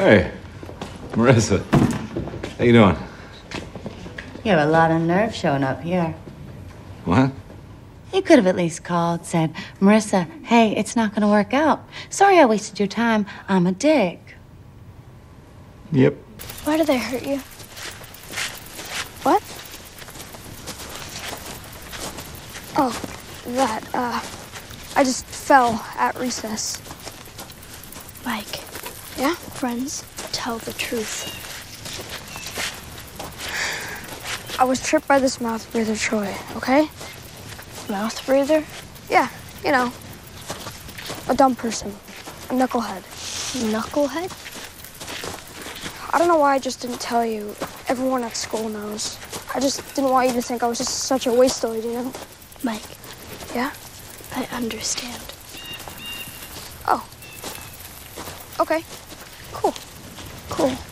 Hey, Marissa. How you doing? You have a lot of nerve showing up here. What? You could have at least called, said, Marissa, hey, it's not going to work out. Sorry I wasted your time. I'm a dick. Yep. Why did they hurt you? What? Oh, that, uh, I just fell at recess. Mike, Yeah? friends tell the truth. I was tripped by this mouth breather Troy, okay? Mouth breather? Yeah, you know, a dumb person, a knucklehead. Knucklehead? I don't know why I just didn't tell you. Everyone at school knows. I just didn't want you to think I was just such a wasteoid, you know? Mike, Yeah? I understand. Oh. Okay. Cool. Cool.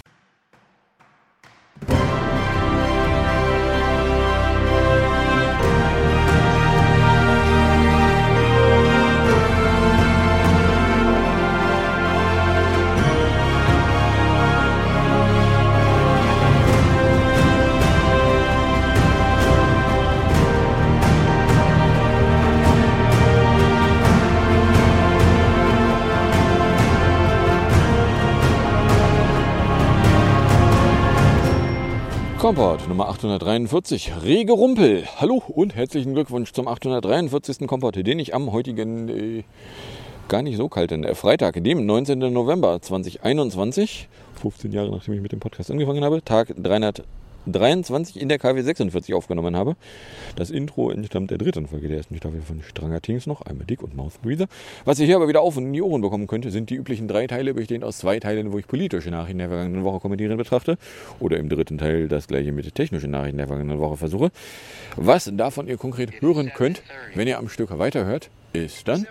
Kompott Nummer 843, Rege Rumpel. Hallo und herzlichen Glückwunsch zum 843. Kompott, den ich am heutigen, äh, gar nicht so kalten äh, Freitag, dem 19. November 2021, 15 Jahre nachdem ich mit dem Podcast angefangen habe, Tag 323 in der KW 46 aufgenommen habe. Das Intro entstammt der dritten Folge der ersten Staffel von Stranger Things noch, einmal Dick und Mouth Breather. Was ihr hier aber wieder auf und in die Ohren bekommen könnte, sind die üblichen drei Teile, bestehend aus zwei Teilen, wo ich politische Nachrichten der vergangenen Woche kommentieren betrachte. Oder im dritten Teil das gleiche mit technischen Nachrichten der vergangenen Woche versuche. Was davon ihr konkret hören könnt, wenn ihr am Stück weiterhört, ist dann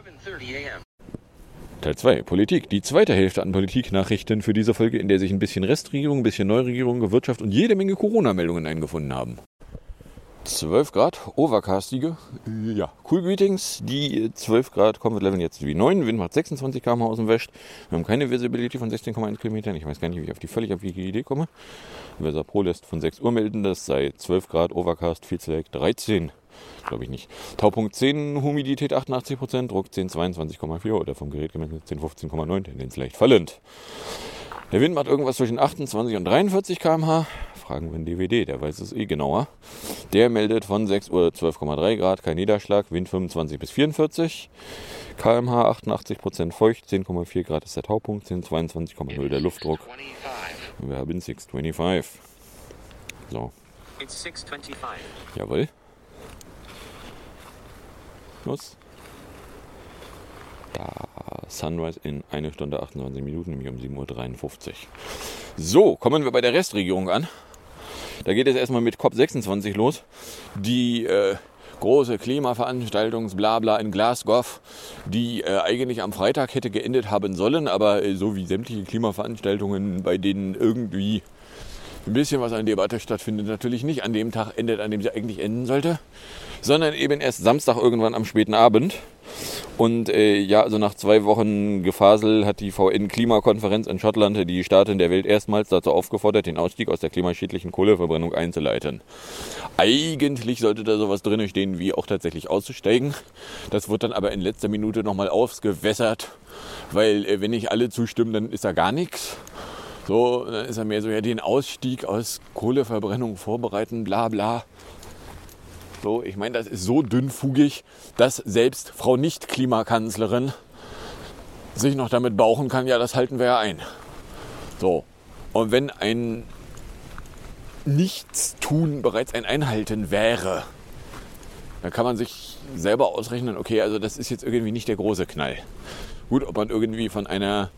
Teil 2, Politik. Die zweite Hälfte an Politiknachrichten für diese Folge, in der sich ein bisschen Restregierung, ein bisschen Neuregierung, Wirtschaft und jede Menge Corona-Meldungen eingefunden haben. 12 Grad, overcastige. Ja, cool Greetings. Die 12 Grad Comfort Level jetzt wie 9. Wind macht 26 km aus dem West. Wir haben keine Visibility von 16,1 Kilometern. Ich weiß gar nicht, wie ich auf die völlig abwegige Idee komme. Weser Pro lässt von 6 Uhr melden, das sei 12 Grad, Overcast, viel Select 13. Glaube ich nicht. Taupunkt 10, Humidität 88%, Druck 10, 22,4 oder vom Gerät gemessen 10, 15,9, Tendenz leicht fallend. Der Wind macht irgendwas zwischen 28 und 43 km/h. Fragen wir den DVD, der weiß es eh genauer. Der meldet von 6 Uhr 12,3 Grad, kein Niederschlag, Wind 25 bis 44 km/h, 88% feucht, 10,4 Grad ist der Taupunkt, 10, 22,0 der Luftdruck. Wir haben 625. So, It's 625. jawohl. Los. Da, Sunrise in 1 Stunde 28 Minuten, nämlich um 7.53 Uhr. So, kommen wir bei der Restregierung an. Da geht es erstmal mit COP26 los. Die äh, große Klimaveranstaltung Blabla in Glasgow, die äh, eigentlich am Freitag hätte geendet haben sollen, aber äh, so wie sämtliche Klimaveranstaltungen, bei denen irgendwie ein bisschen was an Debatte stattfindet, natürlich nicht an dem Tag endet, an dem sie eigentlich enden sollte, sondern eben erst Samstag irgendwann am späten Abend. Und äh, ja, also nach zwei Wochen Gefasel hat die VN-Klimakonferenz in Schottland die Staaten der Welt erstmals dazu aufgefordert, den Ausstieg aus der klimaschädlichen Kohleverbrennung einzuleiten. Eigentlich sollte da sowas drin stehen, wie auch tatsächlich auszusteigen. Das wird dann aber in letzter Minute nochmal ausgewässert, weil äh, wenn nicht alle zustimmen, dann ist da gar nichts. So, dann ist er mehr so, ja, den Ausstieg aus Kohleverbrennung vorbereiten, bla bla. So, ich meine, das ist so dünnfugig, dass selbst Frau Nicht-Klimakanzlerin sich noch damit bauchen kann, ja, das halten wir ja ein. So, und wenn ein Nichtstun bereits ein Einhalten wäre, dann kann man sich selber ausrechnen, okay, also das ist jetzt irgendwie nicht der große Knall. Gut, ob man irgendwie von einer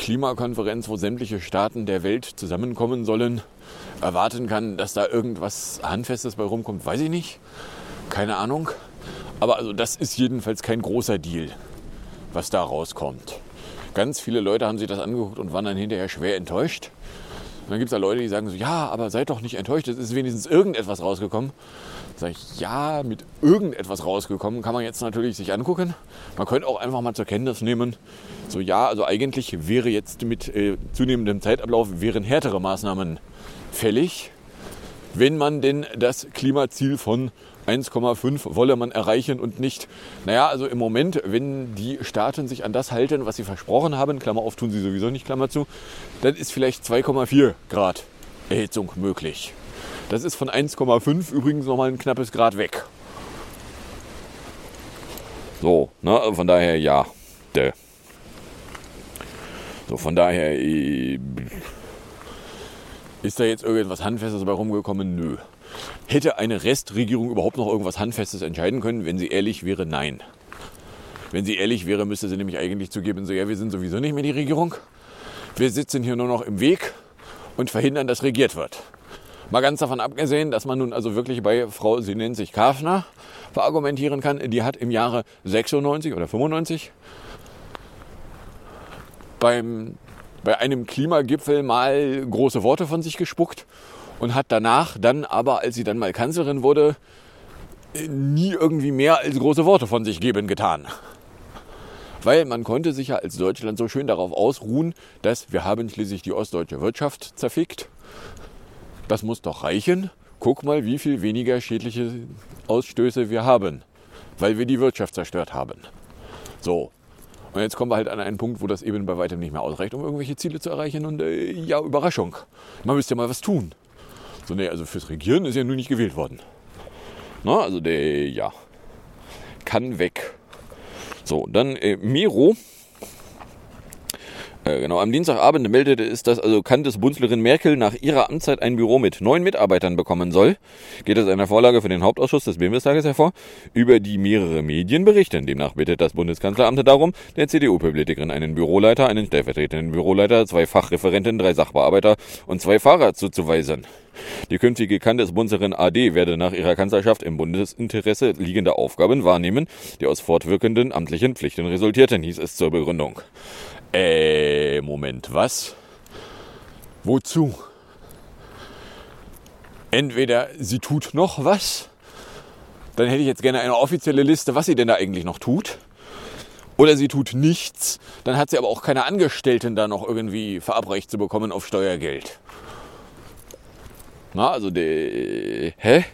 Klimakonferenz, wo sämtliche Staaten der Welt zusammenkommen sollen, erwarten kann, dass da irgendwas Handfestes bei rumkommt, weiß ich nicht. Keine Ahnung. Aber also das ist jedenfalls kein großer Deal, was da rauskommt. Ganz viele Leute haben sich das angeguckt und waren dann hinterher schwer enttäuscht. Dann gibt es da Leute, die sagen so, ja, aber seid doch nicht enttäuscht, es ist wenigstens irgendetwas rausgekommen. Sag ich, ja, mit irgendetwas rausgekommen kann man jetzt natürlich sich angucken. Man könnte auch einfach mal zur Kenntnis nehmen, so ja, also eigentlich wäre jetzt mit äh, zunehmendem Zeitablauf wären härtere Maßnahmen fällig, wenn man denn das Klimaziel von 1,5 wolle man erreichen und nicht. Naja, also im Moment, wenn die Staaten sich an das halten, was sie versprochen haben, Klammer auf, tun sie sowieso nicht, Klammer zu, dann ist vielleicht 2,4 Grad Erhitzung möglich. Das ist von 1,5 übrigens nochmal ein knappes Grad weg. So, ne, von daher ja. Däh. So, von daher äh, ist da jetzt irgendwas Handfestes bei rumgekommen? Nö. Hätte eine Restregierung überhaupt noch irgendwas Handfestes entscheiden können? Wenn sie ehrlich wäre, nein. Wenn sie ehrlich wäre, müsste sie nämlich eigentlich zugeben, so ja, wir sind sowieso nicht mehr die Regierung. Wir sitzen hier nur noch im Weg und verhindern, dass regiert wird. Mal ganz davon abgesehen, dass man nun also wirklich bei Frau, sie nennt sich Kafner, verargumentieren kann. Die hat im Jahre 96 oder 95 beim, bei einem Klimagipfel mal große Worte von sich gespuckt und hat danach dann aber, als sie dann mal Kanzlerin wurde, nie irgendwie mehr als große Worte von sich geben getan. Weil man konnte sich ja als Deutschland so schön darauf ausruhen, dass wir haben schließlich die ostdeutsche Wirtschaft zerfickt. Das muss doch reichen. Guck mal, wie viel weniger schädliche Ausstöße wir haben, weil wir die Wirtschaft zerstört haben. So, und jetzt kommen wir halt an einen Punkt, wo das eben bei weitem nicht mehr ausreicht, um irgendwelche Ziele zu erreichen. Und äh, ja, Überraschung. Man müsste ja mal was tun. So, nee, also fürs Regieren ist ja nun nicht gewählt worden. Na, also der, ja, kann weg. So, dann äh, Miro. Äh, genau, am Dienstagabend meldete es, dass also Kanzlerin Merkel nach ihrer Amtszeit ein Büro mit neun Mitarbeitern bekommen soll. Geht aus einer Vorlage für den Hauptausschuss des Bundestages hervor, über die mehrere Medien berichten. Demnach bittet das Bundeskanzleramt darum, der CDU-Politikerin einen Büroleiter, einen stellvertretenden Büroleiter, zwei Fachreferenten, drei Sachbearbeiter und zwei Fahrer zuzuweisen. Die künftige Kandesbunzerin AD werde nach ihrer Kanzlerschaft im Bundesinteresse liegende Aufgaben wahrnehmen, die aus fortwirkenden amtlichen Pflichten resultierten, hieß es zur Begründung. Äh, Moment, was? Wozu? Entweder sie tut noch was, dann hätte ich jetzt gerne eine offizielle Liste, was sie denn da eigentlich noch tut. Oder sie tut nichts, dann hat sie aber auch keine Angestellten da noch irgendwie verabreicht zu bekommen auf Steuergeld. Na, also der. Hä?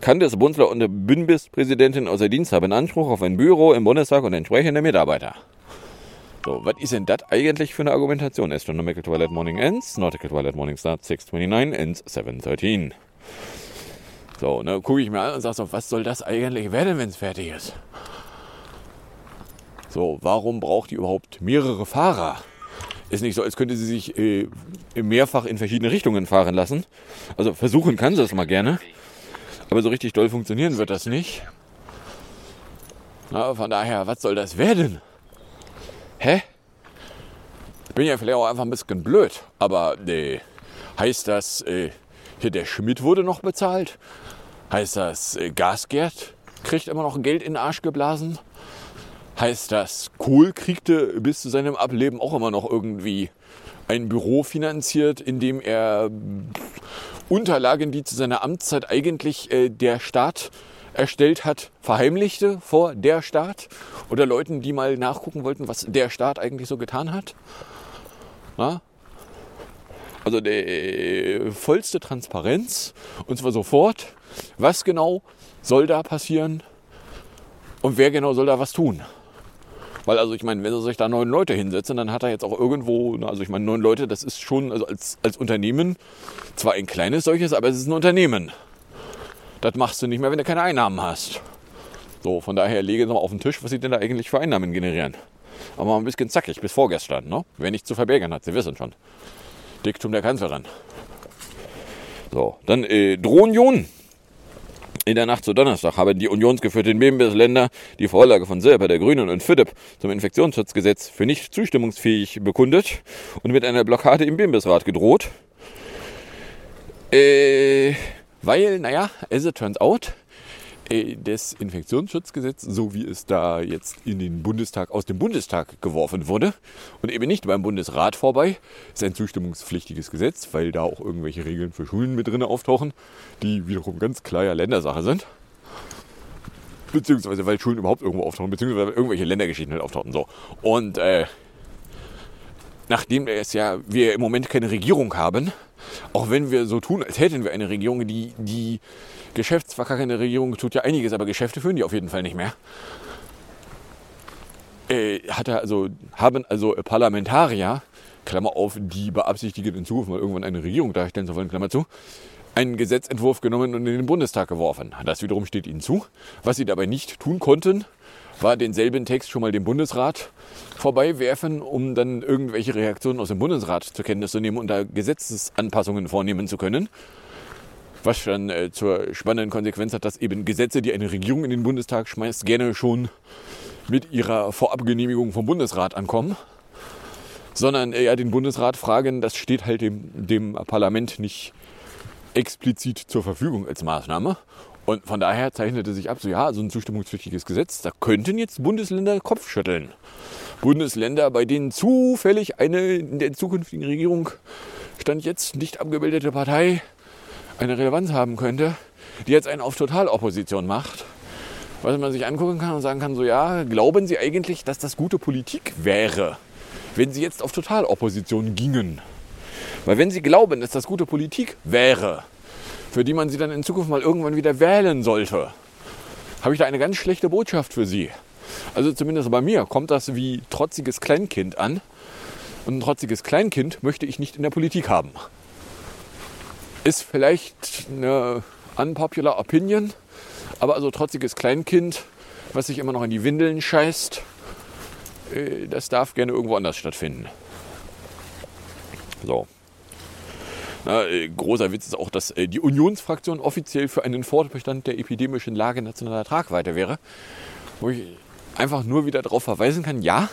Kann das Bundesland und der Bundespräsidentin außer Dienst haben Anspruch auf ein Büro im Bundestag und entsprechende Mitarbeiter? So, was ist denn das eigentlich für eine Argumentation? Astronomical Twilight Morning ends, Nautical Twilight Morning starts 6.29, ends 7.13. So, ne, gucke ich mir an und sage so, was soll das eigentlich werden, wenn es fertig ist? So, warum braucht die überhaupt mehrere Fahrer? Ist nicht so, als könnte sie sich äh, mehrfach in verschiedene Richtungen fahren lassen. Also versuchen kann sie das mal gerne. Aber so richtig doll funktionieren wird das nicht. Na, von daher, was soll das werden? Hä? Ich bin ja vielleicht auch einfach ein bisschen blöd. Aber äh, heißt das, äh, hier der Schmidt wurde noch bezahlt? Heißt das, äh, Gasgerd kriegt immer noch Geld in den Arsch geblasen? Heißt das, Kohl kriegte bis zu seinem Ableben auch immer noch irgendwie ein Büro finanziert, in dem er Unterlagen, die zu seiner Amtszeit eigentlich äh, der Staat erstellt hat, verheimlichte vor der Staat oder Leuten, die mal nachgucken wollten, was der Staat eigentlich so getan hat. Na? Also der äh, vollste Transparenz und zwar sofort, was genau soll da passieren und wer genau soll da was tun. Weil, also ich meine, wenn sie sich da neun Leute hinsetzen, dann hat er jetzt auch irgendwo, also ich meine, neun Leute, das ist schon also als, als Unternehmen zwar ein kleines solches, aber es ist ein Unternehmen. Das machst du nicht mehr, wenn du keine Einnahmen hast. So, von daher lege ich mal auf den Tisch, was sie denn da eigentlich für Einnahmen generieren. Aber ein bisschen zackig, bis vorgestern, ne? Wer nichts zu verbergen hat, Sie wissen schon. Diktum der Kanzlerin. So, dann äh, Drohunion. In der Nacht zu Donnerstag haben die unionsgeführten Bundesländer die Vorlage von Silber, der Grünen und FIDEP zum Infektionsschutzgesetz für nicht zustimmungsfähig bekundet und mit einer Blockade im Bundesrat gedroht. Äh, weil, naja, as it turns out, äh, des Infektionsschutzgesetzes, so wie es da jetzt in den Bundestag, aus dem Bundestag geworfen wurde und eben nicht beim Bundesrat vorbei, ist ein zustimmungspflichtiges Gesetz, weil da auch irgendwelche Regeln für Schulen mit drin auftauchen, die wiederum ganz klar ja Ländersache sind. Beziehungsweise weil Schulen überhaupt irgendwo auftauchen, beziehungsweise irgendwelche Ländergeschichten halt auftauchen. So. Und äh, nachdem es ja wir im Moment keine Regierung haben, auch wenn wir so tun, als hätten wir eine Regierung, die, die geschäftsverkackende Regierung tut ja einiges, aber Geschäfte führen die auf jeden Fall nicht mehr. Äh, hat er also, haben also Parlamentarier, Klammer auf, die beabsichtigen in Zukunft mal irgendwann eine Regierung darstellen zu wollen, Klammer zu, einen Gesetzentwurf genommen und in den Bundestag geworfen. Das wiederum steht ihnen zu. Was sie dabei nicht tun konnten, war denselben Text schon mal dem Bundesrat vorbeiwerfen, um dann irgendwelche Reaktionen aus dem Bundesrat zur Kenntnis zu nehmen und da Gesetzesanpassungen vornehmen zu können. Was dann äh, zur spannenden Konsequenz hat, dass eben Gesetze, die eine Regierung in den Bundestag schmeißt, gerne schon mit ihrer Vorabgenehmigung vom Bundesrat ankommen. Sondern äh, ja den Bundesrat fragen, das steht halt dem, dem Parlament nicht explizit zur Verfügung als Maßnahme. Und von daher zeichnete sich ab, so ja, so ein zustimmungspflichtiges Gesetz, da könnten jetzt Bundesländer Kopf schütteln. Bundesländer, bei denen zufällig eine in der zukünftigen Regierung stand jetzt nicht abgebildete Partei eine Relevanz haben könnte, die jetzt einen auf Totalopposition macht. Was man sich angucken kann und sagen kann, so ja, glauben Sie eigentlich, dass das gute Politik wäre, wenn Sie jetzt auf Totalopposition gingen? Weil wenn Sie glauben, dass das gute Politik wäre, für die man sie dann in Zukunft mal irgendwann wieder wählen sollte, habe ich da eine ganz schlechte Botschaft für Sie. Also zumindest bei mir kommt das wie trotziges Kleinkind an. Und ein trotziges Kleinkind möchte ich nicht in der Politik haben. Ist vielleicht eine unpopular Opinion, aber also trotziges Kleinkind, was sich immer noch in die Windeln scheißt, äh, das darf gerne irgendwo anders stattfinden. So. Na, äh, großer Witz ist auch, dass äh, die Unionsfraktion offiziell für einen Fortbestand der epidemischen Lage nationaler Tragweite wäre. Wo ich einfach nur wieder darauf verweisen kann, ja,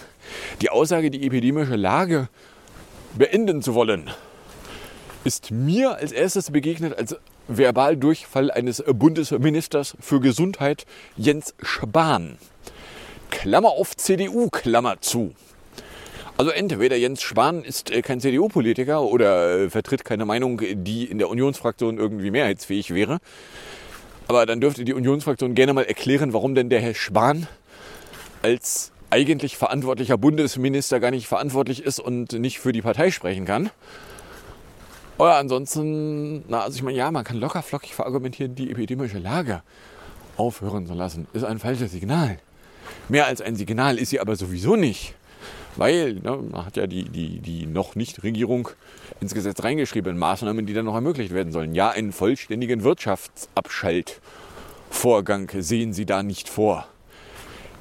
die Aussage, die epidemische Lage beenden zu wollen, ist mir als erstes begegnet als Verbaldurchfall eines Bundesministers für Gesundheit Jens Spahn. Klammer auf CDU, Klammer zu. Also entweder Jens Spahn ist äh, kein CDU-Politiker oder äh, vertritt keine Meinung, die in der Unionsfraktion irgendwie mehrheitsfähig wäre. Aber dann dürfte die Unionsfraktion gerne mal erklären, warum denn der Herr Spahn als eigentlich verantwortlicher Bundesminister gar nicht verantwortlich ist und nicht für die Partei sprechen kann. Oder ansonsten, na, also ich meine, ja, man kann locker flockig verargumentieren, die epidemische Lage aufhören zu lassen, ist ein falsches Signal. Mehr als ein Signal ist sie aber sowieso nicht. Weil ne, man hat ja die, die, die noch nicht Regierung ins Gesetz reingeschrieben, Maßnahmen, die dann noch ermöglicht werden sollen. Ja, einen vollständigen Wirtschaftsabschaltvorgang sehen sie da nicht vor.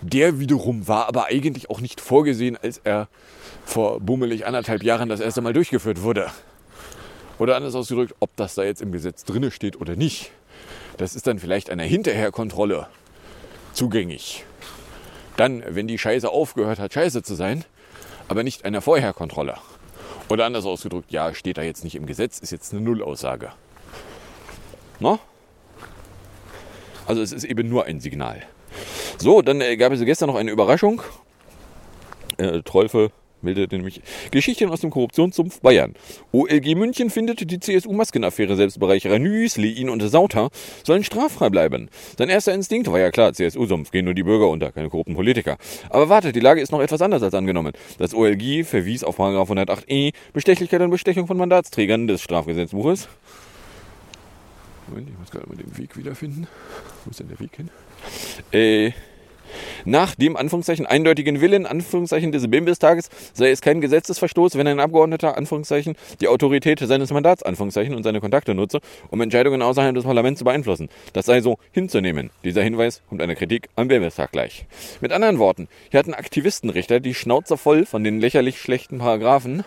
Der wiederum war aber eigentlich auch nicht vorgesehen, als er vor bummelig anderthalb Jahren das erste Mal durchgeführt wurde. Oder anders ausgedrückt, ob das da jetzt im Gesetz drinne steht oder nicht, das ist dann vielleicht einer Hinterherkontrolle zugänglich. Dann, wenn die Scheiße aufgehört hat, scheiße zu sein, aber nicht einer Vorherkontrolle. Oder anders ausgedrückt, ja, steht da jetzt nicht im Gesetz, ist jetzt eine Nullaussage. No? Also es ist eben nur ein Signal. So, dann äh, gab es gestern noch eine Überraschung. Äh, Trolfe meldete nämlich Geschichten aus dem Korruptionssumpf Bayern. OLG München findet die CSU-Maskenaffäre Selbstbereicherer ihn und Sauter sollen straffrei bleiben. Sein erster Instinkt war ja klar, CSU-Sumpf, gehen nur die Bürger unter, keine korrupten Politiker. Aber wartet, die Lage ist noch etwas anders als angenommen. Das OLG verwies auf 108e Bestechlichkeit und Bestechung von Mandatsträgern des Strafgesetzbuches. Moment, ich muss gerade mal den Weg wiederfinden. Wo ist denn der Weg hin? Äh, nach dem Anführungszeichen eindeutigen Willen Anführungszeichen des Bimbestages sei es kein Gesetzesverstoß, wenn ein Abgeordneter Anführungszeichen die Autorität seines Mandats Anführungszeichen und seine Kontakte nutze, um Entscheidungen außerhalb des Parlaments zu beeinflussen. Das sei so hinzunehmen. Dieser Hinweis kommt einer Kritik am Bimbestag gleich. Mit anderen Worten, hier hatten Aktivistenrichter die Schnauze voll von den lächerlich schlechten Paragraphen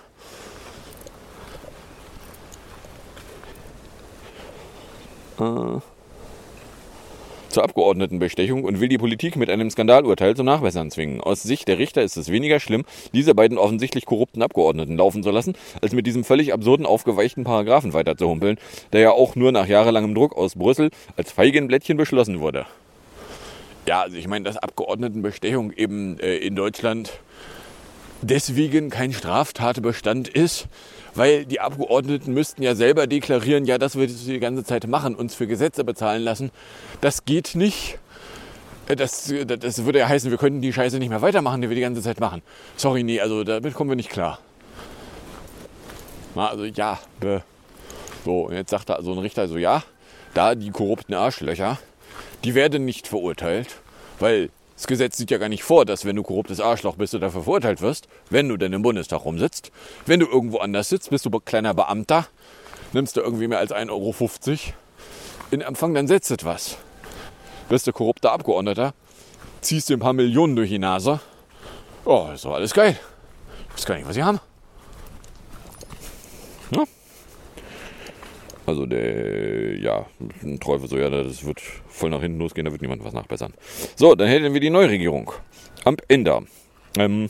äh, zur Abgeordnetenbestechung und will die Politik mit einem Skandalurteil zum Nachbessern zwingen. Aus Sicht der Richter ist es weniger schlimm, diese beiden offensichtlich korrupten Abgeordneten laufen zu lassen, als mit diesem völlig absurden aufgeweichten Paragraphen weiterzuhumpeln, der ja auch nur nach jahrelangem Druck aus Brüssel als Feigenblättchen beschlossen wurde. Ja, also ich meine, dass Abgeordnetenbestechung eben äh, in Deutschland deswegen kein Straftatbestand ist, weil die Abgeordneten müssten ja selber deklarieren, ja, das wir die ganze Zeit machen, uns für Gesetze bezahlen lassen. Das geht nicht. Äh, Das, das würde ja heißen, wir könnten die Scheiße nicht mehr weitermachen, die wir die ganze Zeit machen. Sorry, nee, also damit kommen wir nicht klar. Na, also ja, bäh. so, und jetzt sagt da so ein Richter so, ja, da die korrupten Arschlöcher, die werden nicht verurteilt, weil das Gesetz sieht ja gar nicht vor, dass wenn du korruptes Arschloch bist, du dafür verurteilt wirst, wenn du denn im Bundestag rumsitzt. Wenn du irgendwo anders sitzt, bist du kleiner Beamter, nimmst du irgendwie mehr als 1,50 Euro in Empfang, dann setzt es was. Bist du korrupter Abgeordneter, ziehst dir ein paar Millionen durch die Nase. Oh, ist doch alles geil. Ich weiß gar nicht, was sie haben. Ja. Also der, ja, ein Teufel so, ja, das wird voll nach hinten losgehen, da wird niemand was nachbessern. So, dann hätten wir die Neuregierung. Am Ende. Ähm,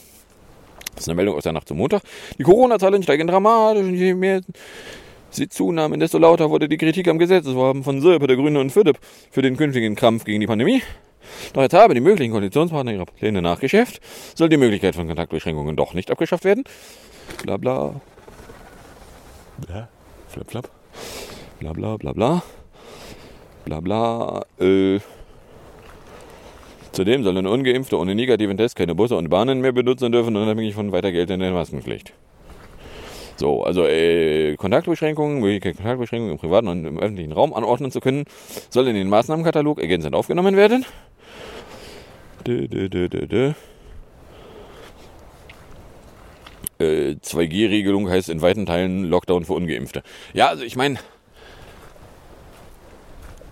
das ist eine Meldung aus der Nacht zum Montag. Die Corona-Zahlen steigen dramatisch. und Je mehr sie zunahmen, desto lauter wurde die Kritik am Gesetzesvorhaben von Sirpe, der Grüne und Philipp für den künftigen Kampf gegen die Pandemie. Doch jetzt haben die möglichen Koalitionspartner ihre Pläne nachgeschärft. Soll die Möglichkeit von Kontaktbeschränkungen doch nicht abgeschafft werden? Bla bla. Bla. Flap flap. Bla bla bla bla. Bla bla. Äh. Zudem sollen Ungeimpfte ohne negativen Test keine Busse und Bahnen mehr benutzen dürfen, unabhängig von weiter geltender Maskenpflicht. So, also äh, Kontaktbeschränkungen, Möglichkeit Kontaktbeschränkungen im privaten und im öffentlichen Raum anordnen zu können, soll in den Maßnahmenkatalog ergänzend aufgenommen werden. Dö, dö, dö, dö, dö. Äh, 2G-Regelung heißt in weiten Teilen Lockdown für Ungeimpfte. Ja, also ich meine,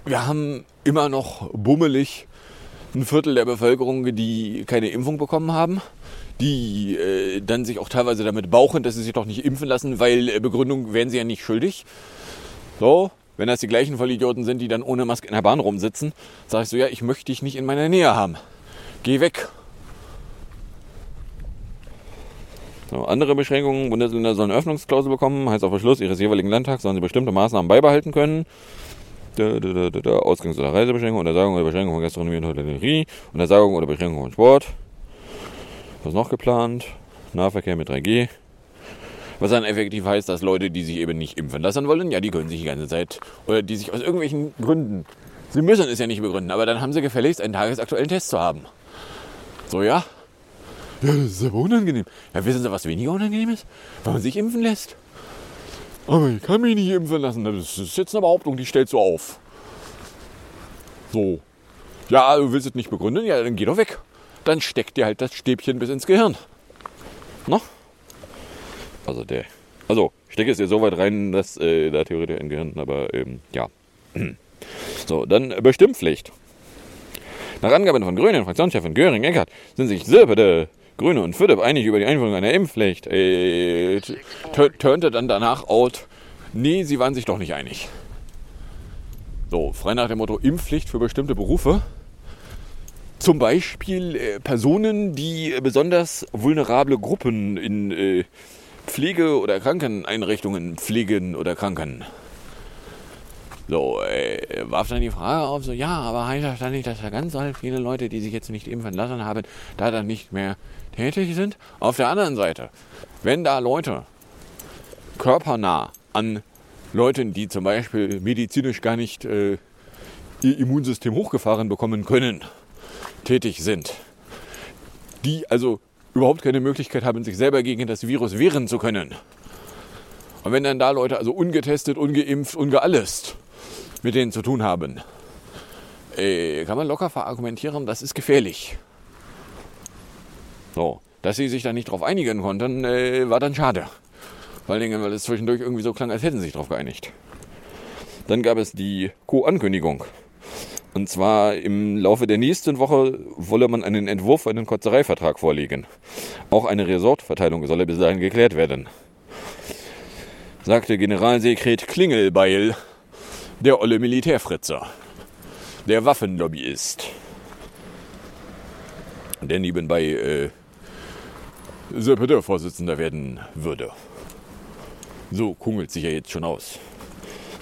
wir haben immer noch bummelig ein Viertel der Bevölkerung, die keine Impfung bekommen haben, die äh, dann sich auch teilweise damit bauchen, dass sie sich doch nicht impfen lassen, weil äh, Begründung wären sie ja nicht schuldig. So, wenn das die gleichen Vollidioten sind, die dann ohne Maske in der Bahn rumsitzen, sage ich so, ja, ich möchte dich nicht in meiner Nähe haben. Geh weg. So, andere Beschränkungen, Bundesländer sollen Öffnungsklausel bekommen, heißt auf Beschluss ihres jeweiligen Landtags sollen sie bestimmte Maßnahmen beibehalten können. Ausgangs- oder Reisebeschränkung, Untersagung oder Beschränkung von Gastronomie und Hotellerie, Untersagung oder Beschränkung von Sport. Was noch geplant? Nahverkehr mit 3G. Was dann effektiv heißt, dass Leute, die sich eben nicht impfen lassen wollen, ja, die können sich die ganze Zeit, oder die sich aus irgendwelchen Gründen, sie müssen es ja nicht begründen, aber dann haben sie gefälligst einen tagesaktuellen Test zu haben. So, ja? Ja, das ist aber unangenehm. Ja, wissen Sie, was weniger unangenehm ist? Wenn man sich impfen lässt. Aber ich kann mich nicht impfen lassen. Das ist jetzt eine Behauptung, die stellst du auf. So. Ja, du willst es nicht begründen? Ja, dann geh doch weg. Dann steckt dir halt das Stäbchen bis ins Gehirn. No? Also der. Also, stecke es dir so weit rein, dass äh, da theoretisch ein Gehirn, aber ähm, ja. So, dann äh, Bestimmpflicht. Nach Angaben von Grünen, Fraktionschefin Göring Eckert, sind sich Sirpe, der Grüne und Philipp einig über die Einführung einer Impfpflicht. Äh, turnte dann danach out, nee, sie waren sich doch nicht einig. So, frei nach dem Motto Impfpflicht für bestimmte Berufe. Zum Beispiel äh, Personen, die äh, besonders vulnerable Gruppen in äh, Pflege- oder Krankeneinrichtungen pflegen oder kranken. So, äh, warf dann die Frage auf, so, ja, aber heißt das dann nicht, dass da ganz viele Leute, die sich jetzt nicht impfen lassen haben, da dann nicht mehr tätig sind? Auf der anderen Seite, wenn da Leute körpernah an Leuten, die zum Beispiel medizinisch gar nicht äh, ihr Immunsystem hochgefahren bekommen können, tätig sind, die also überhaupt keine Möglichkeit haben, sich selber gegen das Virus wehren zu können. Und wenn dann da Leute also ungetestet, ungeimpft, ungeallest mit denen zu tun haben, äh, kann man locker verargumentieren, das ist gefährlich. So, dass sie sich da nicht drauf einigen konnten, äh, war dann schade. Vor allen Dingen, weil es zwischendurch irgendwie so klang, als hätten sie sich drauf geeinigt. Dann gab es die Co-Ankündigung. Und zwar im Laufe der nächsten Woche wolle man einen Entwurf für einen Kotzereivertrag vorlegen. Auch eine Resortverteilung solle bis dahin geklärt werden. Sagte Generalsekret Klingelbeil, der olle Militärfritzer, der Waffenlobbyist, der nebenbei äh, Vorsitzender werden würde. So kungelt sich ja jetzt schon aus.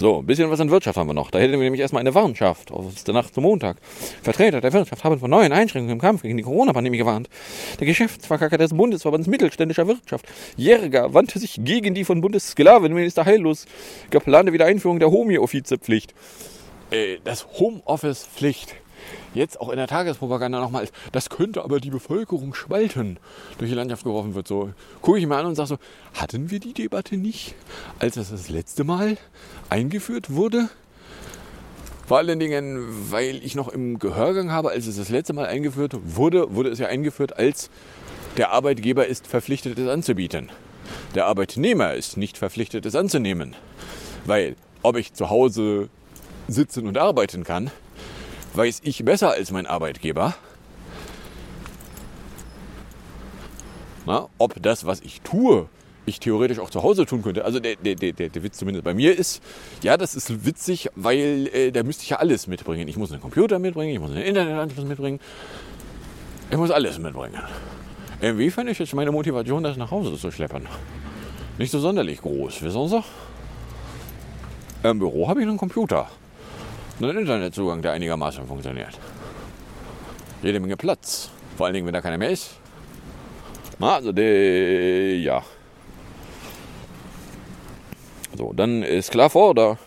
So, ein bisschen was in Wirtschaft haben wir noch. Da hätten wir nämlich erstmal eine Warnschaft aus der Nacht zum Montag. Vertreter der Wirtschaft haben von neuen Einschränkungen im Kampf gegen die Corona-Pandemie gewarnt. Der Geschäftsverkacker des Bundesverbands mittelständischer Wirtschaft, Jäger, wandte sich gegen die von Bundessklavenminister Heillos geplante Wiedereinführung der Homie-Offizepflicht. Äh, das Homeoffice-Pflicht jetzt auch in der Tagespropaganda nochmal, das könnte aber die Bevölkerung spalten, durch die Landschaft geworfen wird. So gucke ich mir an und sage so, hatten wir die Debatte nicht, als das das letzte Mal eingeführt wurde? Vor allen Dingen, weil ich noch im Gehörgang habe, als es das letzte Mal eingeführt wurde, wurde es ja eingeführt als der Arbeitgeber ist verpflichtet, es anzubieten. Der Arbeitnehmer ist nicht verpflichtet, es anzunehmen. Weil, ob ich zu Hause sitzen und arbeiten kann, weiß ich besser als mein Arbeitgeber. Na, ob das, was ich tue, ich theoretisch auch zu Hause tun könnte. Also der, der, der, der Witz zumindest bei mir ist, ja, das ist witzig, weil äh, da müsste ich ja alles mitbringen. Ich muss einen Computer mitbringen, ich muss einen Internetanschluss mitbringen. Ich muss alles mitbringen. Fände ich jetzt meine Motivation, das nach Hause zu schleppen. Nicht so sonderlich groß, wissen Sie? Im Büro habe ich einen Computer. Einen Internetzugang, der einigermaßen funktioniert. Jede Menge Platz. Vor allen Dingen, wenn da keiner mehr ist. Also, der, ja. So, dann ist klar vor, da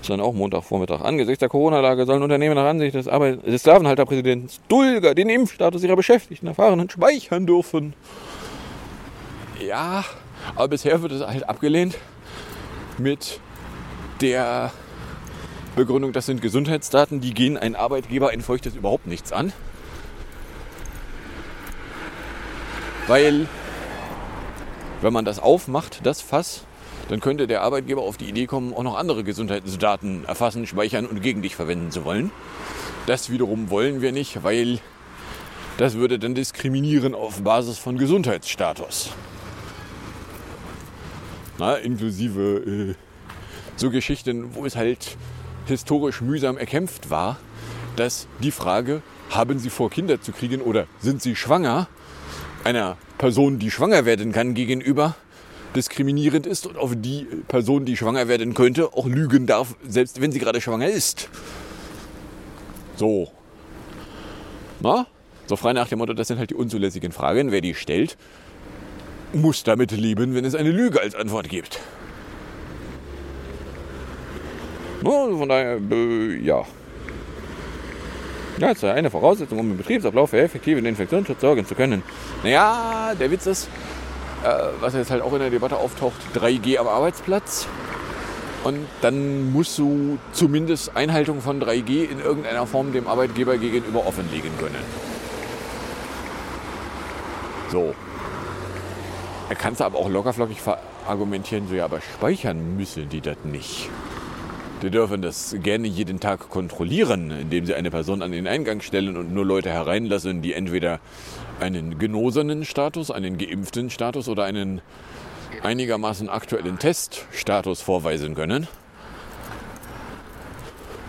ist dann auch Montagvormittag. Angesichts der Corona-Lage sollen Unternehmen nach Ansicht des, Arbeit des Sklavenhalterpräsidenten Dulger den Impfstatus ihrer Beschäftigten erfahren und speichern dürfen. Ja, aber bisher wird es halt abgelehnt mit der Begründung, das sind Gesundheitsdaten, die gehen ein Arbeitgeber ein feuchtes überhaupt nichts an. Weil, wenn man das aufmacht, das Fass, dann könnte der Arbeitgeber auf die Idee kommen, auch noch andere Gesundheitsdaten erfassen, speichern und gegen dich verwenden zu wollen. Das wiederum wollen wir nicht, weil das würde dann diskriminieren auf Basis von Gesundheitsstatus. Na, inklusive äh, so Geschichten, wo es halt historisch mühsam erkämpft war, dass die Frage, haben Sie vor, Kinder zu kriegen oder sind Sie schwanger, einer Person, die schwanger werden kann, gegenüber diskriminierend ist und auf die Person, die schwanger werden könnte, auch lügen darf, selbst wenn sie gerade schwanger ist. So. Na? So frei nach dem Motto, das sind halt die unzulässigen Fragen. Wer die stellt, muss damit leben, wenn es eine Lüge als Antwort gibt. No, von daher, äh, ja. Ja, das ist ja eine Voraussetzung, um im Betriebsablauf für effektiven Infektionsschutz sorgen zu können. Naja, der Witz ist, äh, was jetzt halt auch in der Debatte auftaucht, 3G am Arbeitsplatz. Und dann musst du zumindest Einhaltung von 3G in irgendeiner Form dem Arbeitgeber gegenüber offenlegen können. So. Er kann es aber auch lockerflockig argumentieren, so ja, aber speichern müssen die das nicht. Die dürfen das gerne jeden Tag kontrollieren, indem sie eine Person an den Eingang stellen und nur Leute hereinlassen, die entweder einen genosenen Status, einen geimpften Status oder einen einigermaßen aktuellen Teststatus vorweisen können.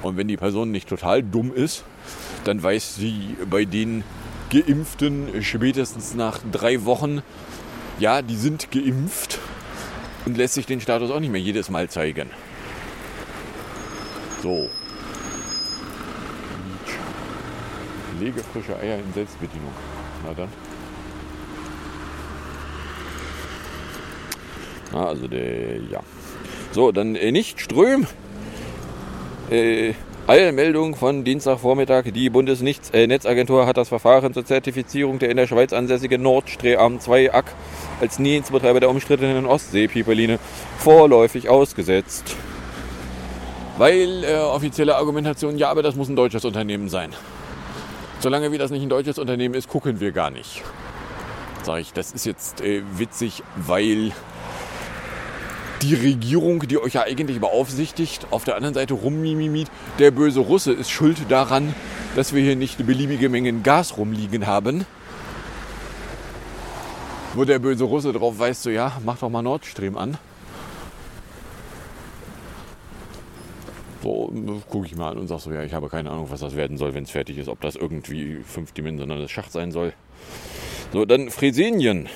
Und wenn die Person nicht total dumm ist, dann weiß sie bei den Geimpften spätestens nach drei Wochen, ja, die sind geimpft und lässt sich den Status auch nicht mehr jedes Mal zeigen. So. Lege frische Eier in Selbstbedienung. Na dann. Also der, ja. So, dann äh, nicht Ström. Äh, Eilmeldung von Dienstagvormittag. Die Bundesnetzagentur hat das Verfahren zur Zertifizierung der in der Schweiz ansässigen Nordstream 2 AG als Netzbetreiber der umstrittenen Ostsee-Pipeline vorläufig ausgesetzt. Weil äh, offizielle Argumentation, ja, aber das muss ein deutsches Unternehmen sein. Solange wie das nicht ein deutsches Unternehmen ist, gucken wir gar nicht. Sag ich, das ist jetzt äh, witzig, weil die Regierung, die euch ja eigentlich beaufsichtigt, auf der anderen Seite rummimimit, der böse Russe ist schuld daran, dass wir hier nicht beliebige Mengen Gas rumliegen haben. Wo der böse Russe drauf weist, so ja, mach doch mal Nord Stream an. So gucke ich mal an und sage so, ja, ich habe keine Ahnung, was das werden soll, wenn es fertig ist. Ob das irgendwie fünfdimensionales Schacht sein soll. So, dann Fresenien.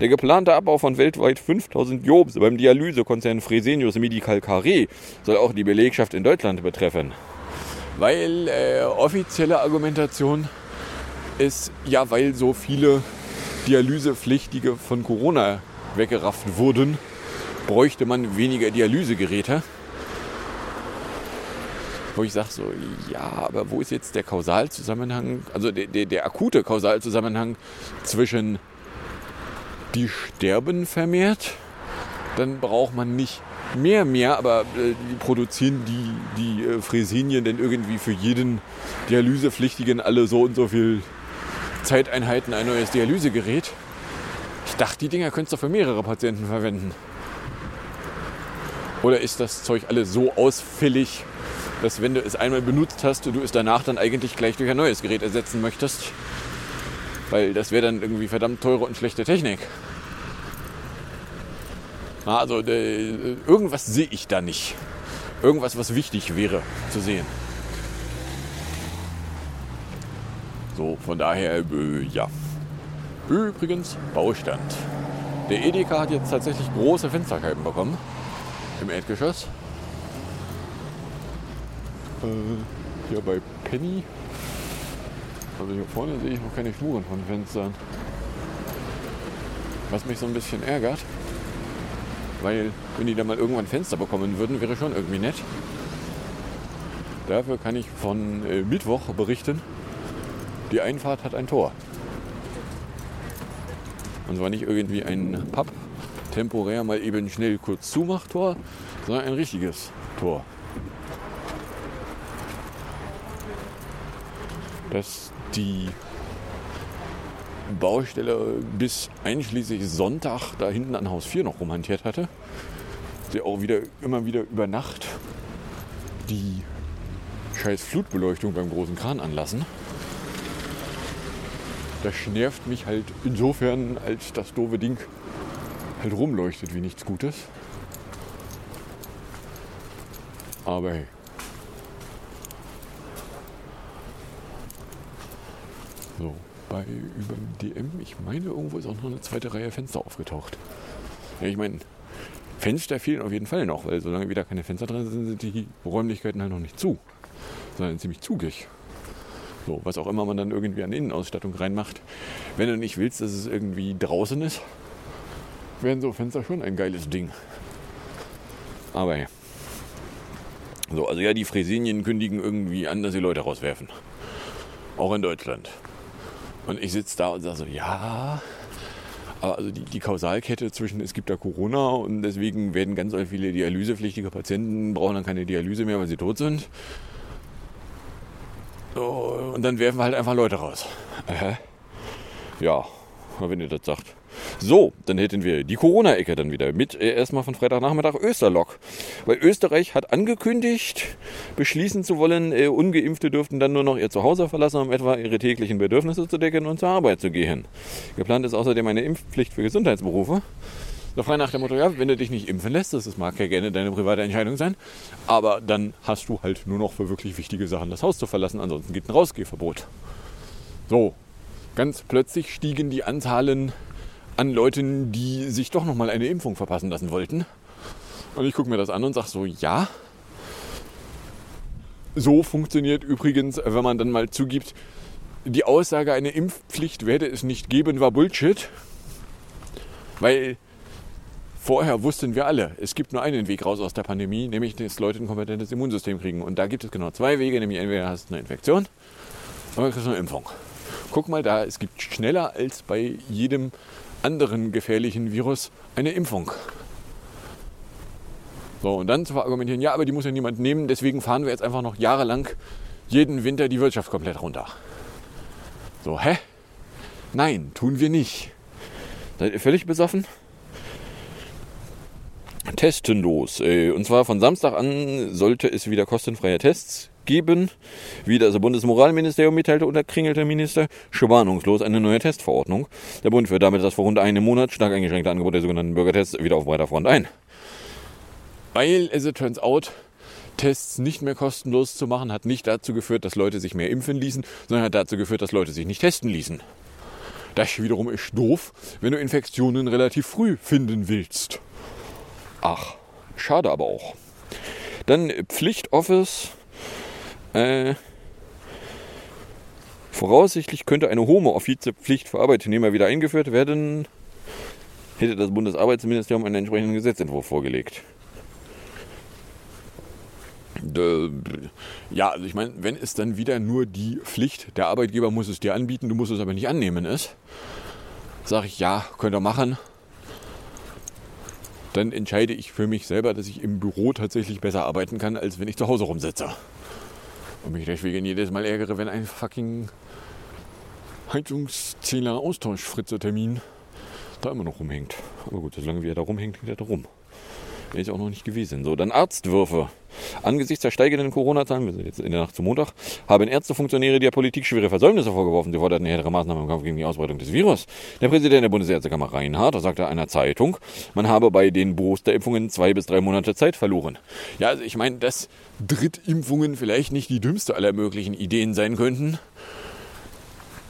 Der geplante Abbau von weltweit 5000 Jobs beim Dialysekonzern Fresenius Medical Carré soll auch die Belegschaft in Deutschland betreffen. Weil äh, offizielle Argumentation ist, ja, weil so viele Dialysepflichtige von Corona weggerafft wurden, bräuchte man weniger Dialysegeräte. Wo ich sage so, ja, aber wo ist jetzt der Kausalzusammenhang, also der, der, der akute Kausalzusammenhang zwischen die sterben vermehrt, dann braucht man nicht mehr, mehr, aber äh, die produzieren die, die äh, Fräsinien denn irgendwie für jeden Dialysepflichtigen alle so und so viel Zeiteinheiten ein neues Dialysegerät. Ich dachte, die Dinger könntest du für mehrere Patienten verwenden. Oder ist das Zeug alles so ausfällig, dass wenn du es einmal benutzt hast, du es danach dann eigentlich gleich durch ein neues Gerät ersetzen möchtest? Weil das wäre dann irgendwie verdammt teure und schlechte Technik. Also äh, irgendwas sehe ich da nicht. Irgendwas, was wichtig wäre zu sehen. So, von daher, äh, ja. Übrigens, Baustand. Der Edeka hat jetzt tatsächlich große Fensterscheiben bekommen im Erdgeschoss. Äh, hier bei Penny. Also hier vorne sehe ich noch keine Spuren von Fenstern. Was mich so ein bisschen ärgert. Weil, wenn die da mal irgendwann Fenster bekommen würden, wäre schon irgendwie nett. Dafür kann ich von äh, Mittwoch berichten. Die Einfahrt hat ein Tor. Und zwar nicht irgendwie ein Papp, temporär mal eben schnell kurz Zumachtor, sondern ein richtiges Tor. Das die Baustelle bis einschließlich Sonntag da hinten an Haus 4 noch rumhantiert hatte. Sie auch wieder immer wieder über Nacht die scheiß Flutbeleuchtung beim großen Kran anlassen. Das nervt mich halt insofern, als das doofe Ding halt rumleuchtet wie nichts Gutes. Aber hey. So, bei über DM, ich meine, irgendwo ist auch noch eine zweite Reihe Fenster aufgetaucht. Ja, ich meine, Fenster fehlen auf jeden Fall noch, weil solange wieder keine Fenster drin sind, sind die Räumlichkeiten halt noch nicht zu, sondern ziemlich zugig. So, was auch immer man dann irgendwie an Innenausstattung reinmacht. Wenn du nicht willst, dass es irgendwie draußen ist, wären so Fenster schon ein geiles Ding. Aber ja. So, also ja, die Fräsinien kündigen irgendwie an, dass sie Leute rauswerfen. Auch in Deutschland. Und ich sitze da und sage so, ja, aber also die, die Kausalkette zwischen es gibt da Corona und deswegen werden ganz viele dialysepflichtige Patienten brauchen dann keine Dialyse mehr, weil sie tot sind. So, und dann werfen wir halt einfach Leute raus. Äh, ja, wenn ihr das sagt. So, dann hätten wir die Corona-Ecke dann wieder mit äh, erstmal von Freitagnachmittag Österlock. Weil Österreich hat angekündigt, beschließen zu wollen, äh, Ungeimpfte dürften dann nur noch ihr Zuhause verlassen, um etwa ihre täglichen Bedürfnisse zu decken und zur Arbeit zu gehen. Geplant ist außerdem eine Impfpflicht für Gesundheitsberufe. So frei nach dem Motto, ja, wenn du dich nicht impfen lässt, das mag ja gerne deine private Entscheidung sein, aber dann hast du halt nur noch für wirklich wichtige Sachen das Haus zu verlassen, ansonsten gibt ein Rausgehverbot. So, ganz plötzlich stiegen die Anzahlen an Leuten, die sich doch noch mal eine Impfung verpassen lassen wollten. Und ich gucke mir das an und sage so, ja. So funktioniert übrigens, wenn man dann mal zugibt, die Aussage, eine Impfpflicht werde es nicht geben, war Bullshit. Weil vorher wussten wir alle, es gibt nur einen Weg raus aus der Pandemie, nämlich dass Leute ein kompetentes Immunsystem kriegen. Und da gibt es genau zwei Wege, nämlich entweder hast du eine Infektion oder kriegst du eine Impfung. Guck mal da, es gibt schneller als bei jedem anderen gefährlichen Virus eine Impfung. So, und dann zu argumentieren, ja, aber die muss ja niemand nehmen, deswegen fahren wir jetzt einfach noch jahrelang jeden Winter die Wirtschaft komplett runter. So, hä? Nein, tun wir nicht. Seid ihr völlig besoffen? Testenlos. Äh, und zwar von Samstag an sollte es wieder kostenfreie Tests geben. Wie das Bundesmoralministerium mitteilte, unterkringelte Minister schwarnungslos eine neue Testverordnung. Der Bund führt damit das vor rund einem Monat stark eingeschränkte Angebot der sogenannten Bürgertests wieder auf breiter Front ein. Weil, as it turns out, Tests nicht mehr kostenlos zu machen, hat nicht dazu geführt, dass Leute sich mehr impfen ließen, sondern hat dazu geführt, dass Leute sich nicht testen ließen. Das wiederum ist doof, wenn du Infektionen relativ früh finden willst. Ach, schade aber auch. Dann Pflichtoffice. Äh, voraussichtlich könnte eine Homo-Offiziepflicht für Arbeitnehmer wieder eingeführt werden, hätte das Bundesarbeitsministerium einen entsprechenden Gesetzentwurf vorgelegt. Ja, also ich meine, wenn es dann wieder nur die Pflicht, der Arbeitgeber muss es dir anbieten, du musst es aber nicht annehmen ist, sage ich ja, könnt ihr machen. Dann entscheide ich für mich selber, dass ich im Büro tatsächlich besser arbeiten kann, als wenn ich zu Hause rumsitze. Und mich deswegen jedes Mal ärgere, wenn ein fucking Heizungszähler-Austausch-Fritze-Termin da immer noch rumhängt. Aber gut, solange wie er da rumhängt, hängt er da rum. Wäre ich auch noch nicht gewesen. So, dann Arztwürfe. Angesichts der steigenden Corona-Zahlen, wir sind jetzt in der Nacht zum Montag, haben Ärztefunktionäre der Politik schwere Versäumnisse vorgeworfen. Sie forderten härtere Maßnahmen im Kampf gegen die Ausbreitung des Virus. Der Präsident der Bundesärztekammer Reinhardt sagte einer Zeitung, man habe bei den Boosterimpfungen zwei bis drei Monate Zeit verloren. Ja, also ich meine, dass Drittimpfungen vielleicht nicht die dümmste aller möglichen Ideen sein könnten,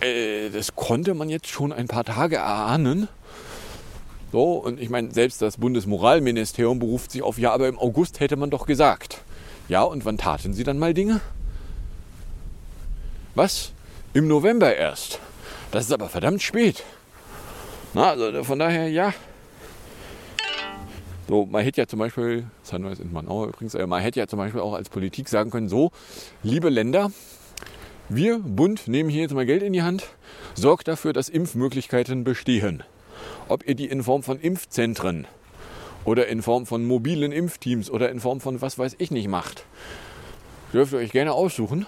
äh, das konnte man jetzt schon ein paar Tage erahnen. So, und ich meine, selbst das Bundesmoralministerium beruft sich auf, ja, aber im August hätte man doch gesagt. Ja, und wann taten sie dann mal Dinge? Was? Im November erst. Das ist aber verdammt spät. Na, also von daher, ja. So, man hätte ja zum Beispiel, jetzt in Manau übrigens, äh, man hätte ja zum Beispiel auch als Politik sagen können, so, liebe Länder, wir, Bund, nehmen hier jetzt mal Geld in die Hand, sorgt dafür, dass Impfmöglichkeiten bestehen ob ihr die in Form von Impfzentren oder in Form von mobilen Impfteams oder in Form von was weiß ich nicht macht. Dürft ihr euch gerne aussuchen.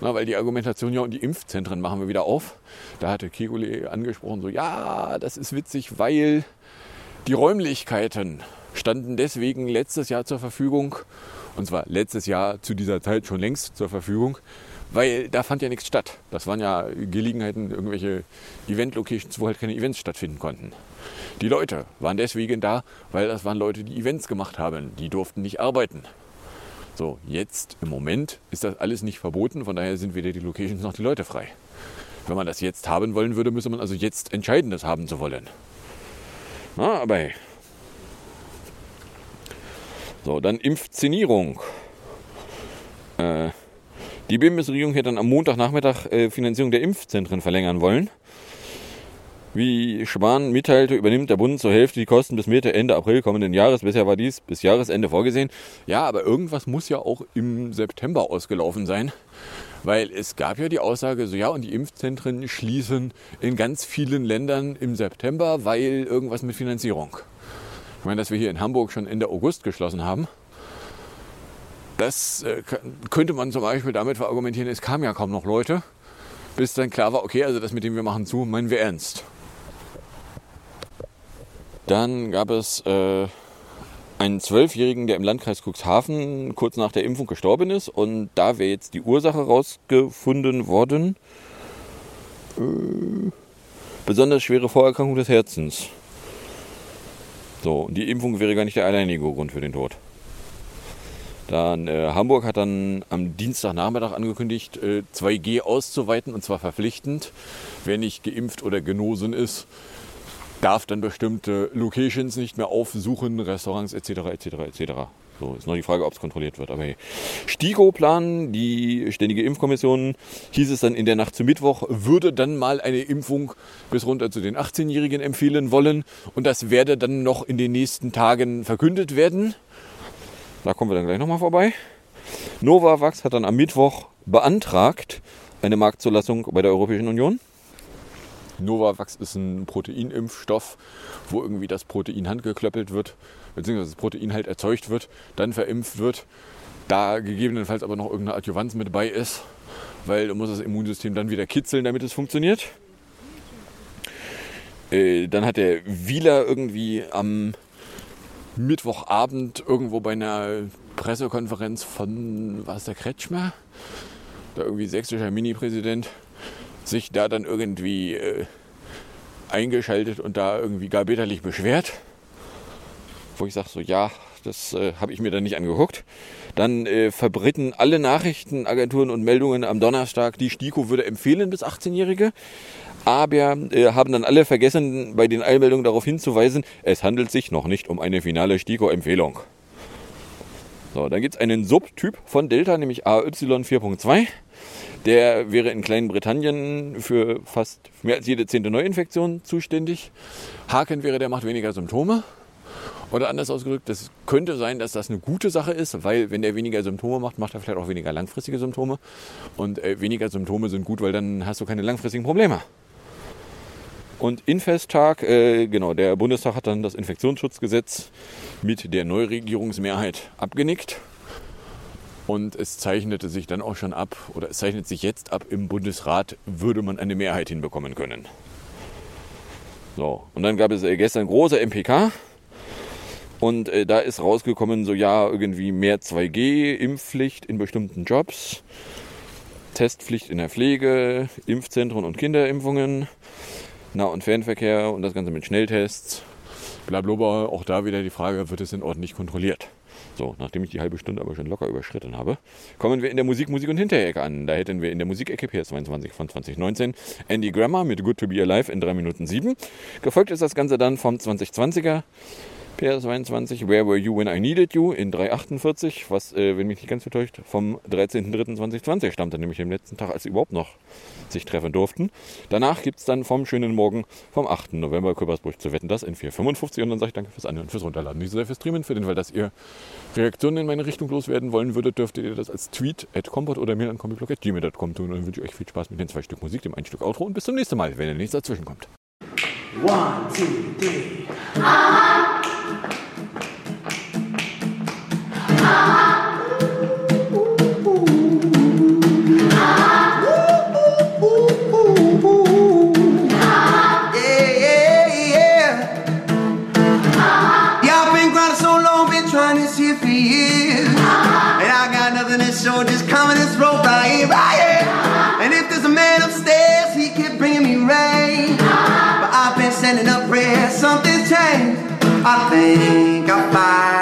Na, weil die Argumentation, ja, und die Impfzentren machen wir wieder auf. Da hatte Kegule angesprochen, so, ja, das ist witzig, weil die Räumlichkeiten standen deswegen letztes Jahr zur Verfügung. Und zwar letztes Jahr zu dieser Zeit schon längst zur Verfügung, weil da fand ja nichts statt. Das waren ja Gelegenheiten, irgendwelche Event-Locations, wo halt keine Events stattfinden konnten. Die Leute waren deswegen da, weil das waren Leute, die Events gemacht haben. Die durften nicht arbeiten. So, jetzt im Moment ist das alles nicht verboten, von daher sind weder die Locations noch die Leute frei. Wenn man das jetzt haben wollen würde, müsste man also jetzt entscheiden, das haben zu wollen. Na, aber hey. So, dann Impfzenierung. Äh, die Bundesregierung hätte dann am Montagnachmittag äh, Finanzierung der Impfzentren verlängern wollen. Wie Spahn mitteilte, übernimmt der Bund zur Hälfte die Kosten bis Mitte, Ende April kommenden Jahres. Bisher war dies bis Jahresende vorgesehen. Ja, aber irgendwas muss ja auch im September ausgelaufen sein. Weil es gab ja die Aussage, so ja, und die Impfzentren schließen in ganz vielen Ländern im September, weil irgendwas mit Finanzierung. Ich meine, dass wir hier in Hamburg schon Ende August geschlossen haben. Das äh, könnte man zum Beispiel damit verargumentieren, es kamen ja kaum noch Leute, bis dann klar war, okay, also das mit dem wir machen zu, meinen wir ernst. Dann gab es äh, einen Zwölfjährigen, der im Landkreis Cuxhaven kurz nach der Impfung gestorben ist. Und da wäre jetzt die Ursache rausgefunden worden. Äh, besonders schwere Vorerkrankung des Herzens. So, die Impfung wäre gar nicht der alleinige Grund für den Tod. Dann äh, Hamburg hat dann am Dienstagnachmittag angekündigt, äh, 2G auszuweiten und zwar verpflichtend. Wer nicht geimpft oder genosen ist, darf dann bestimmte Locations nicht mehr aufsuchen, Restaurants etc. etc. etc. So ist noch die Frage, ob es kontrolliert wird. Aber hey. Stigo-Plan, die Ständige Impfkommission, hieß es dann in der Nacht zu Mittwoch, würde dann mal eine Impfung bis runter zu den 18-Jährigen empfehlen wollen. Und das werde dann noch in den nächsten Tagen verkündet werden. Da kommen wir dann gleich nochmal vorbei. Novavax hat dann am Mittwoch beantragt eine Marktzulassung bei der Europäischen Union. Novavax ist ein Proteinimpfstoff, wo irgendwie das Protein handgeklöppelt wird, beziehungsweise das Protein halt erzeugt wird, dann verimpft wird, da gegebenenfalls aber noch irgendeine Adjuvanz mit bei ist, weil du musst das Immunsystem dann wieder kitzeln, damit es funktioniert. Äh, dann hat der Wieler irgendwie am Mittwochabend irgendwo bei einer Pressekonferenz von, was der Kretschmer? Der irgendwie sächsischer Mini-Präsident, sich da dann irgendwie äh, eingeschaltet und da irgendwie gar bitterlich beschwert. Wo ich sage so, ja, Das äh, habe ich mir dann nicht angeguckt. Dann äh, verbreiten alle Nachrichtenagenturen und Meldungen am Donnerstag, die STIKO würde empfehlen bis 18-Jährige. Aber äh, haben dann alle vergessen, bei den Eilmeldungen darauf hinzuweisen, es handelt sich noch nicht um eine finale STIKO-Empfehlung. So, dann gibt es einen Subtyp von Delta, nämlich AY 4.2. Der wäre in Klein-Britannien für fast mehr als jede zehnte Neuinfektion zuständig. Haken wäre, der macht weniger Symptome. Oder anders ausgedrückt, es könnte sein, dass das eine gute Sache ist, weil wenn der weniger Symptome macht, macht er vielleicht auch weniger langfristige Symptome. Und äh, weniger Symptome sind gut, weil dann hast du keine langfristigen Probleme. Und Infesttag, äh, genau, der Bundestag hat dann das Infektionsschutzgesetz mit der Neuregierungsmehrheit abgenickt. Und es zeichnete sich dann auch schon ab, oder es zeichnet sich jetzt ab, im Bundesrat würde man eine Mehrheit hinbekommen können. So, und dann gab es äh, gestern große MPK. Und äh, da ist rausgekommen, so ja, irgendwie mehr 2G, Impfpflicht in bestimmten Jobs, Testpflicht in der Pflege, Impfzentren und Kinderimpfungen, Nah- und Fernverkehr und das Ganze mit Schnelltests. Blablabla, auch da wieder die Frage, wird es denn ordentlich kontrolliert? So, nachdem ich die halbe Stunde aber schon locker überschritten habe, kommen wir in der Musik, Musik und Hinterecke an. Da hätten wir in der Musikecke PS22 von 2019 Andy Grammer mit Good to Be Alive in 3 Minuten 7. Gefolgt ist das Ganze dann vom 2020er PS22 Where Were You When I Needed You in 348, was, äh, wenn mich nicht ganz vertäuscht, vom 13.03.2020 stammte, nämlich dem letzten Tag, als sie überhaupt noch sich treffen durften. Danach gibt es dann vom schönen Morgen vom 8. November Köpersburg zu wetten, das in 455 und dann sage ich danke fürs Anhören, fürs Runterladen, nicht so sehr fürs Streamen, für den Fall, dass ihr Reaktionen in meine Richtung loswerden wollen würdet, dürftet ihr das als Tweet at compot oder mail an comicblog.gmail.com tun und dann wünsche ich euch viel Spaß mit den zwei Stück Musik, dem ein Stück Outro und bis zum nächsten Mal, wenn ihr nichts dazwischen kommt. One, two, three. Yeah, sending up prayers, something's changed. I think I finally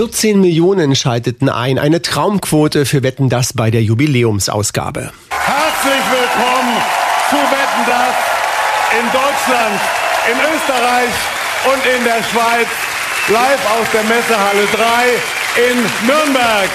14 Millionen schalteten ein. Eine Traumquote für Wetten das bei der Jubiläumsausgabe. Herzlich willkommen zu Wetten das in Deutschland, in Österreich und in der Schweiz. Live aus der Messehalle 3 in Nürnberg.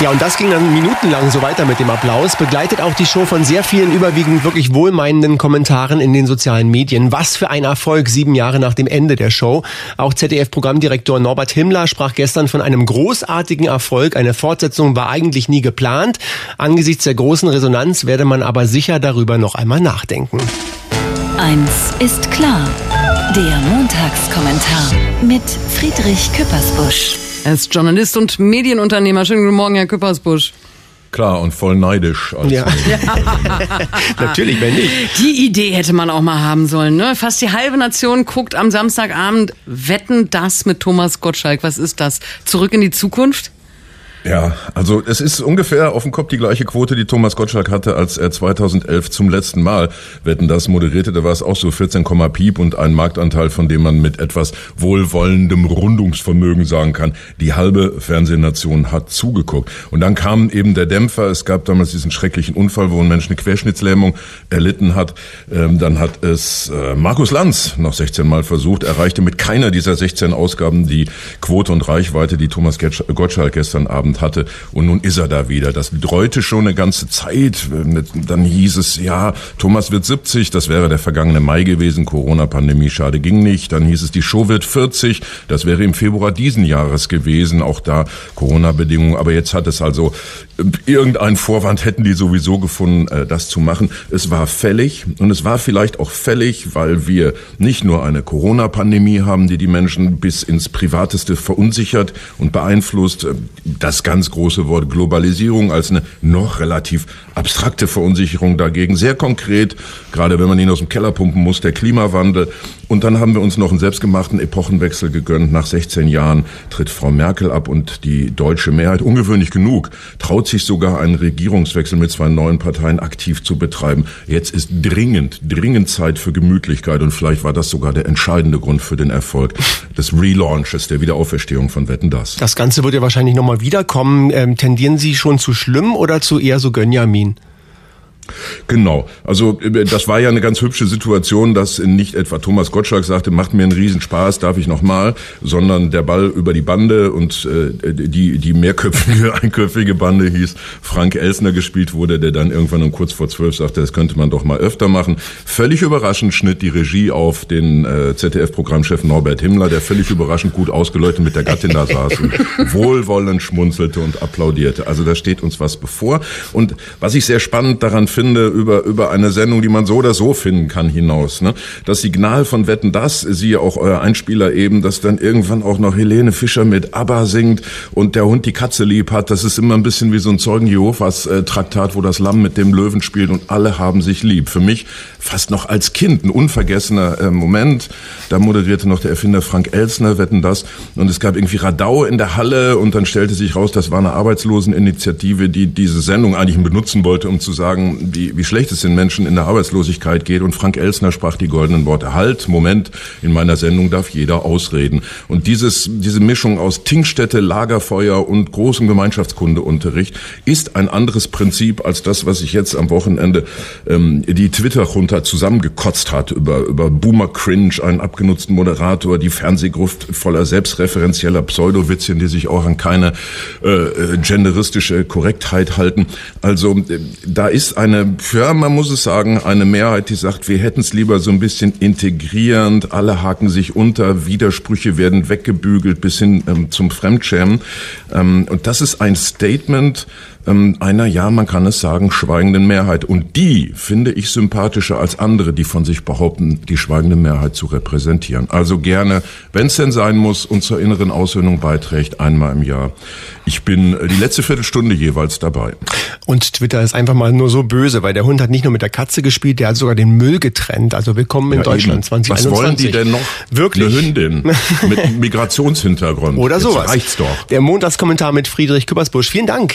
Ja, und das ging dann minutenlang so weiter mit dem Applaus. Begleitet auch die Show von sehr vielen überwiegend wirklich wohlmeinenden Kommentaren in den sozialen Medien. Was für ein Erfolg sieben Jahre nach dem Ende der Show. Auch ZDF-Programmdirektor Norbert Himmler sprach gestern von einem großartigen Erfolg. Eine Fortsetzung war eigentlich nie geplant. Angesichts der großen Resonanz werde man aber sicher darüber noch einmal nachdenken. Eins ist klar. Der Montagskommentar mit Friedrich Küppersbusch. Er ist Journalist und Medienunternehmer. Schönen guten Morgen, Herr Küppersbusch. Klar und voll neidisch. Als Ja. Natürlich, wenn nicht. Die Idee hätte man auch mal haben sollen. Ne? Fast die halbe Nation guckt am Samstagabend Wetten das mit Thomas Gottschalk. Was ist das? Zurück in die Zukunft? Ja, also es ist ungefähr auf dem Kopf die gleiche Quote, die Thomas Gottschalk hatte, als er 2011 zum letzten Mal Wetten das moderierte. Da war es auch so 14, Piep und ein Marktanteil, von dem man mit etwas wohlwollendem Rundungsvermögen sagen kann, die halbe Fernsehnation hat zugeguckt. Und dann kam eben der Dämpfer. Es gab damals diesen schrecklichen Unfall, wo ein Mensch eine Querschnittslähmung erlitten hat. Ähm, dann hat es äh, Markus Lanz noch 16 Mal versucht, erreichte mit keiner dieser 16 Ausgaben die Quote und Reichweite, die Thomas Gottschalk gestern Abend hatte. Und nun ist er da wieder. Das dreute schon eine ganze Zeit. Dann hieß es, ja, Thomas wird 70. Das wäre der vergangene Mai gewesen. Corona-Pandemie, schade, ging nicht. Dann hieß es, die Show wird 40. Das wäre im Februar diesen Jahres gewesen. Auch da Corona-Bedingungen. Aber jetzt hat es also äh, irgendeinen Vorwand hätten die sowieso gefunden, äh, das zu machen. Es war fällig. Und es war vielleicht auch fällig, weil wir nicht nur eine Corona-Pandemie haben, die die Menschen bis ins Privateste verunsichert und beeinflusst. Äh, Das ganz große Wort Globalisierung als eine noch relativ abstrakte Verunsicherung dagegen. Sehr konkret, gerade wenn man ihn aus dem Keller pumpen muss, der Klimawandel. Und dann haben wir uns noch einen selbstgemachten Epochenwechsel gegönnt. Nach 16 Jahren tritt Frau Merkel ab und die deutsche Mehrheit, ungewöhnlich genug, traut sich sogar einen Regierungswechsel mit zwei neuen Parteien aktiv zu betreiben. Jetzt ist dringend, dringend Zeit für Gemütlichkeit und vielleicht war das sogar der entscheidende Grund für den Erfolg des Relaunches, der Wiederauferstehung von Wetten, das. Das Ganze wird ja wahrscheinlich nochmal wiederkommen. Ähm, tendieren Sie schon zu schlimm oder zu eher so Gönjamin? Genau. Also äh, das war ja eine ganz hübsche Situation, dass nicht etwa Thomas Gottschalk sagte, macht mir einen Riesenspaß, darf ich nochmal, sondern der Ball über die Bande und äh, die, die mehrköpfige, einköpfige Bande hieß Frank Elsner gespielt wurde, der dann irgendwann um kurz vor zwölf sagte, das könnte man doch mal öfter machen. Völlig überraschend schnitt die Regie auf den äh, ZDF-Programmchef Norbert Himmler, der völlig überraschend gut ausgeleuchtet mit der Gattin da saß und wohlwollend schmunzelte und applaudierte. Also da steht uns was bevor. Und was ich sehr spannend daran finde, über, über eine Sendung, die man so oder so finden kann, hinaus. Ne? Das Signal von Wetten das, siehe auch euer Einspieler eben, dass dann irgendwann auch noch Helene Fischer mit ABBA singt und der Hund die Katze lieb hat. Das ist immer ein bisschen wie so ein Zeugen Jehovas äh, Traktat, wo das Lamm mit dem Löwen spielt und alle haben sich lieb. Für mich fast noch als Kind ein unvergessener äh, Moment. Da moderierte noch der Erfinder Frank Elsner, Wetten das. Und es gab irgendwie Radau in der Halle und dann stellte sich raus, das war eine Arbeitsloseninitiative, die diese Sendung eigentlich benutzen wollte, um zu sagen, wie, wie schlecht es den Menschen in der Arbeitslosigkeit geht. Und Frank Elsner sprach die goldenen Worte. Halt, Moment, in meiner Sendung darf jeder ausreden. Und dieses, diese Mischung aus Tinkstätte, Lagerfeuer und großem Gemeinschaftskundeunterricht ist ein anderes Prinzip als das, was ich jetzt am Wochenende ähm, die Twitter-Junta zusammengekotzt hat über, über Boomer Cringe, einen abgenutzten Moderator, die Fernsehgruft voller selbstreferenzieller Pseudowitzchen, die sich auch an keine äh, äh genderistische Korrektheit halten. Also äh, da ist eine, ja, man muss es sagen, eine Mehrheit, die sagt, wir hätten es lieber so ein bisschen integrierend, alle haken sich unter, Widersprüche werden weggebügelt bis hin ähm, zum Fremdschämen. Ähm, und das ist ein Statement, ähm, einer, ja, man kann es sagen, schweigenden Mehrheit. Und die finde ich sympathischer als andere, die von sich behaupten, die schweigende Mehrheit zu repräsentieren. Also gerne, wenn es denn sein muss und zur inneren Aussöhnung beiträgt, einmal im Jahr. Ich bin äh, die letzte Viertelstunde jeweils dabei. Und Twitter ist einfach mal nur so böse, weil der Hund hat nicht nur mit der Katze gespielt, der hat sogar den Müll getrennt. Also willkommen in Ja, Deutschland eben. 2021. Was wollen die denn noch? Wirklich? Eine Hündin mit Migrationshintergrund. Oder Jetzt sowas. Reicht's doch. Der Montagskommentar mit Friedrich Küppersbusch. Vielen Dank.